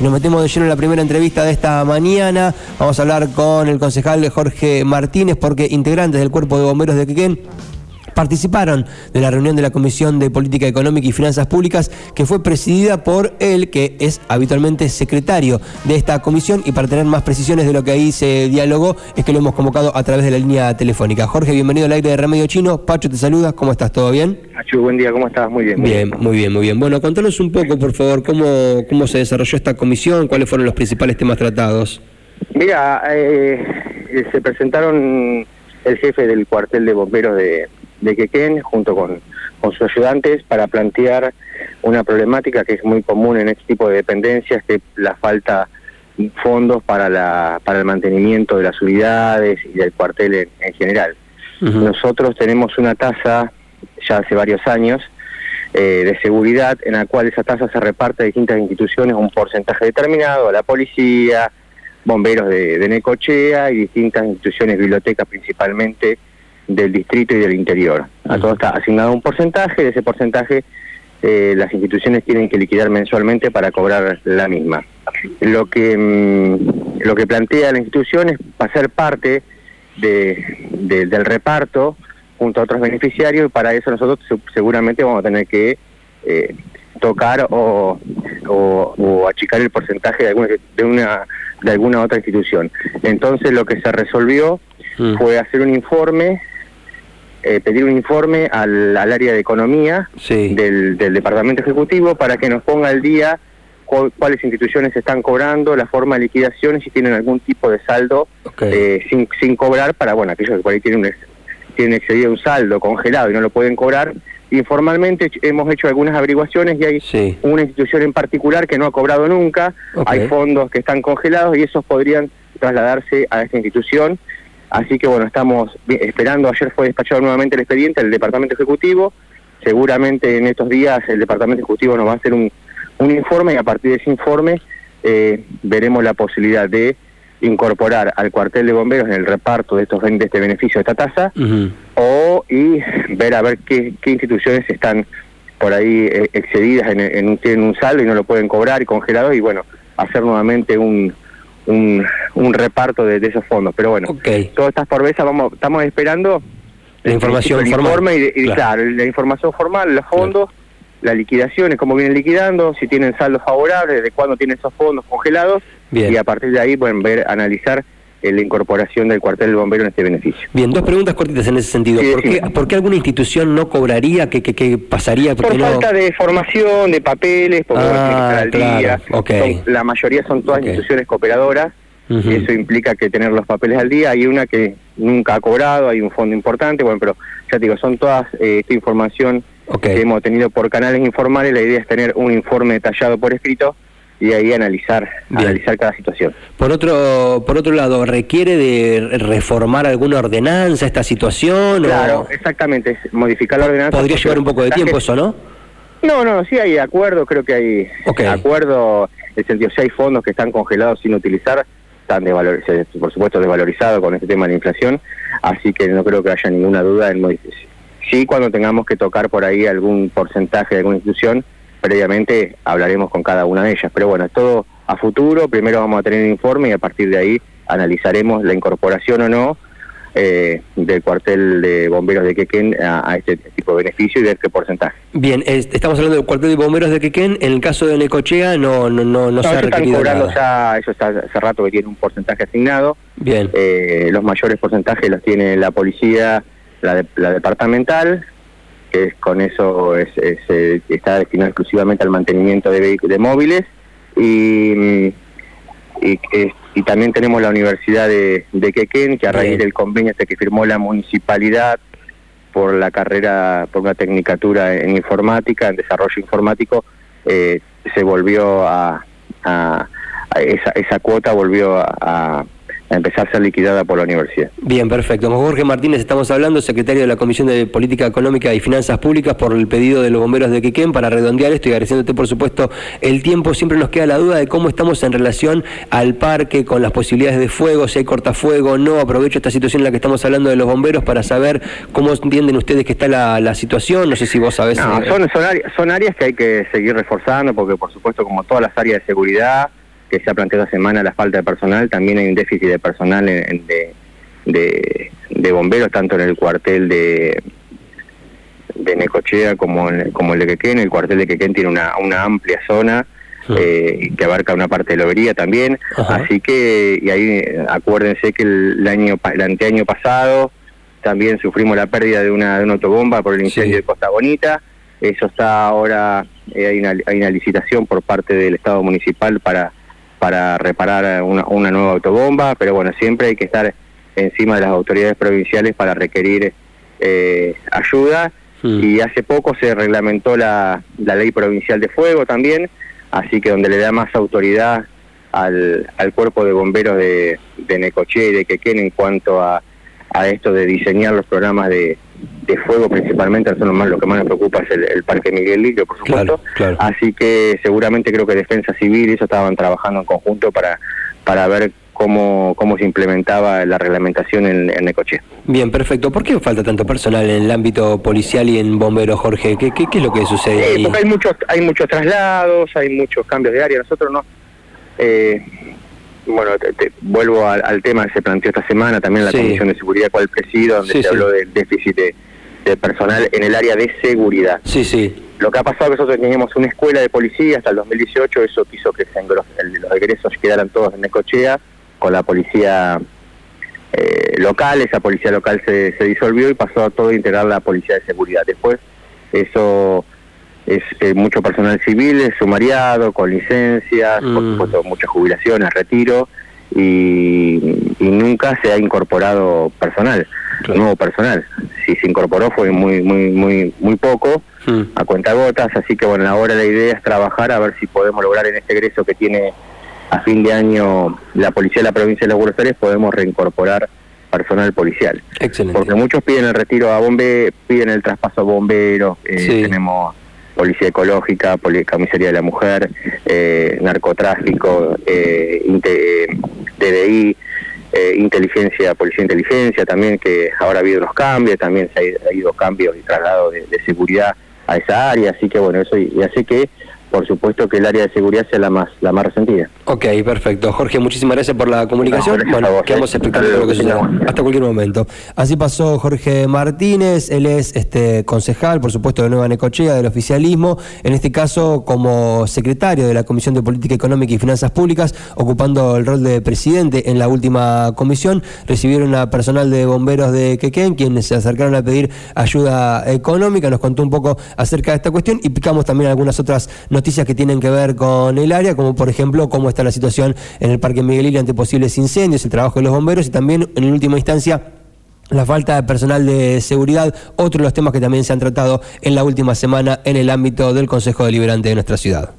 Nos metemos de lleno en la primera entrevista de esta mañana. Vamos a hablar con el concejal Jorge Martínez, porque integrantes del Cuerpo de Bomberos de Quequén participaron de la reunión de la Comisión de Política Económica y Finanzas Públicas que fue presidida por él, que es habitualmente secretario de esta comisión y para tener más precisiones de lo que ahí se dialogó es que lo hemos convocado a través de la línea telefónica. Jorge, bienvenido al aire de Remedio Chino. Pacho te saluda, ¿cómo estás? ¿Todo bien? Pacho, buen día, ¿cómo estás? Muy bien. bien, muy bien, muy bien. Bueno, contanos un poco, por favor, cómo, cómo se desarrolló esta comisión, cuáles fueron los principales temas tratados. Mira, eh, se presentaron el jefe del cuartel de bomberos de, de Quequén junto con, sus ayudantes para plantear una problemática que es muy común en este tipo de dependencias, que es la falta de fondos para, la, para el mantenimiento de las unidades y del cuartel en, general. Nosotros tenemos una tasa ya hace varios años eh, de seguridad en la cual esa tasa se reparte a distintas instituciones un porcentaje determinado, a la policía, bomberos de, de Necochea y distintas instituciones, bibliotecas principalmente, del distrito y del interior. A todo está asignado un porcentaje, de ese porcentaje eh, las instituciones tienen que liquidar mensualmente para cobrar la misma. Lo que, mm, lo que plantea la institución es pasar parte de, del reparto junto a otros beneficiarios y para eso nosotros seguramente vamos a tener que eh, tocar o, o, achicar el porcentaje de alguna, de una de alguna otra institución. Entonces lo que se resolvió mm. fue hacer un informe eh, pedir un informe al, área de economía del, departamento ejecutivo para que nos ponga al día cuáles instituciones están cobrando, la forma de liquidación y si tienen algún tipo de saldo eh, sin, sin cobrar para, bueno, aquellos que por ahí tienen, tienen excedido un saldo congelado y no lo pueden cobrar. Informalmente hemos hecho algunas averiguaciones y hay una institución en particular que no ha cobrado nunca, hay fondos que están congelados y esos podrían trasladarse a esta institución Así que bueno, estamos esperando, ayer fue despachado nuevamente el expediente del Departamento Ejecutivo, seguramente en estos días el Departamento Ejecutivo nos va a hacer un, informe y a partir de ese informe eh, veremos la posibilidad de incorporar al cuartel de bomberos en el reparto de estos de este beneficio de esta tasa o y ver a ver qué, instituciones están por ahí eh, excedidas en, un, un saldo y no lo pueden cobrar y congelado y bueno hacer nuevamente un un, reparto de, esos fondos. Pero bueno, todas estas por vamos, estamos esperando la información formal. y, claro. la información formal, los fondos, las liquidaciones, cómo vienen liquidando, si tienen saldos favorables, de cuándo tienen esos fondos congelados, y a partir de ahí pueden ver, analizar la incorporación del cuartel del bombero en este beneficio. Bien, dos preguntas cortitas en ese sentido. ¿Por, qué, alguna institución no cobraría? ¿Qué, qué, pasaría? Por, falta de formación, de papeles, porque ah, al día. la mayoría son todas instituciones cooperadoras, y eso implica que tener los papeles al día. Hay una que nunca ha cobrado, hay un fondo importante, bueno, pero ya te digo, son todas eh, esta información que hemos tenido por canales informales. La idea es tener un informe detallado por escrito y ahí analizar analizar cada situación. Por otro por otro lado, requiere de reformar alguna ordenanza esta situación Claro, exactamente, modificar la ordenanza. Podría llevar un poco de tiempo eso, ¿no? No, no, sí hay acuerdo, creo que hay acuerdo, en el sentido si hay fondos que están congelados sin utilizar, están por supuesto desvalorizados con este tema de la inflación, así que no creo que haya ninguna duda en modificar. Sí, cuando tengamos que tocar por ahí algún porcentaje de alguna institución, previamente hablaremos con cada una de ellas. Pero bueno, es todo a futuro, primero vamos a tener un informe y a partir de ahí analizaremos la incorporación o no eh, del cuartel de bomberos de Quequén a, este tipo de beneficio y ver qué porcentaje. Bien, estamos hablando del cuartel de bomberos de Quequén, en el caso de Necochea no no no, no, se ha están cobrando ya, eso está hace rato que tiene un porcentaje asignado. Bien. Eh, los mayores porcentajes los tiene la policía, la, la departamental, que con eso es, eh, está destinado exclusivamente al mantenimiento de, de móviles y, y, también tenemos la Universidad de, de Quequén, que a raíz del convenio este que firmó la municipalidad por la carrera, por una tecnicatura en informática, en desarrollo informático, eh, se volvió a, esa, esa cuota volvió a a empezar a ser liquidada por la universidad. Bien, perfecto. Con Jorge Martínez estamos hablando, secretario de la Comisión de Política Económica y Finanzas Públicas, por el pedido de los bomberos de Quequén para redondear esto y agradeciéndote, por supuesto, el tiempo. Siempre nos queda la duda de cómo estamos en relación al parque, con las posibilidades de fuego, si hay cortafuego no. Aprovecho esta situación en la que estamos hablando de los bomberos para saber cómo entienden ustedes que está la, situación. No sé si vos sabés. No, eh, son, son, áreas, son áreas que hay que seguir reforzando, porque, por supuesto, como todas las áreas de seguridad, que se ha planteado esta semana la falta de personal, también hay un déficit de personal de, de, bomberos, tanto en el cuartel de, de Necochea como, en, como el de Quequén. El cuartel de Quequén tiene una, una amplia zona eh, que abarca una parte de lobería también. Así que, y ahí acuérdense que el, año el anteaño pasado también sufrimos la pérdida de una, de una autobomba por el incendio de Costa Bonita. Eso está ahora, eh, hay, una, hay una licitación por parte del Estado municipal para, para reparar una, una nueva autobomba, pero bueno, siempre hay que estar encima de las autoridades provinciales para requerir eh, ayuda. Y hace poco se reglamentó la, la ley provincial de fuego también, así que donde le da más autoridad al, al cuerpo de bomberos de, de Necoché y de Quequén en cuanto a, a esto de diseñar los programas de, de fuego principalmente, eso más, lo que más nos preocupa es el, Parque Miguel Lillo, por supuesto. Así que seguramente creo que Defensa Civil y eso estaban trabajando en conjunto para, para ver cómo, cómo se implementaba la reglamentación en, en Necoche. Bien, perfecto. ¿Por qué falta tanto personal en el ámbito policial y en bomberos, Jorge? ¿Qué, qué, es lo que sucede? Eh, porque hay muchos, hay muchos traslados, hay muchos cambios de área. Nosotros no... Eh, bueno, te, vuelvo al, tema que se planteó esta semana, también la Comisión de Seguridad cual presido, donde se habló del déficit de, personal en el área de seguridad. Sí, sí. Lo que ha pasado es que nosotros teníamos una escuela de policía hasta el 2018, eso quiso que se los, los egresos quedaran todos en Necochea, con la policía eh, local, esa policía local se, se disolvió y pasó a todo integrar la policía de seguridad. Después eso es eh, mucho personal civil, sumariado, con licencias, por mm. supuesto muchas jubilaciones, retiro, y, nunca se ha incorporado personal, nuevo personal. Si se incorporó fue muy, muy, muy, muy poco, mm. a cuenta gotas, así que bueno, ahora la idea es trabajar a ver si podemos lograr en este egreso que tiene a fin de año la policía de la provincia de los Buenos Aires, podemos reincorporar personal policial. Excelente. Porque muchos piden el retiro a bomberos, piden el traspaso a bomberos, eh, tenemos Policía Ecológica, Comisaría de la Mujer, eh, Narcotráfico, eh, DDI, eh, Inteligencia, Policía Inteligencia, también que ahora ha habido unos cambios, también se ha, ido cambios y traslado de, de, seguridad a esa área, así que bueno, eso y hace que por supuesto que el área de seguridad sea la más la más resentida. Ok, perfecto. Jorge, muchísimas gracias por la comunicación. bueno, quedamos expectando lo que suceda. Hasta cualquier momento. Así pasó Jorge Martínez, él es este concejal, por supuesto, de Nueva Necochea, del oficialismo, en este caso como secretario de la Comisión de Política Económica y Finanzas Públicas, ocupando el rol de presidente en la última comisión. Recibieron a personal de bomberos de Quequén, quienes se acercaron a pedir ayuda económica, nos contó un poco acerca de esta cuestión y picamos también algunas otras noticias que tienen que ver con el área, como por ejemplo cómo está la situación en el Parque Miguelil ante posibles incendios, el trabajo de los bomberos y también en última instancia la falta de personal de seguridad, otro de los temas que también se han tratado en la última semana en el ámbito del Consejo Deliberante de nuestra ciudad.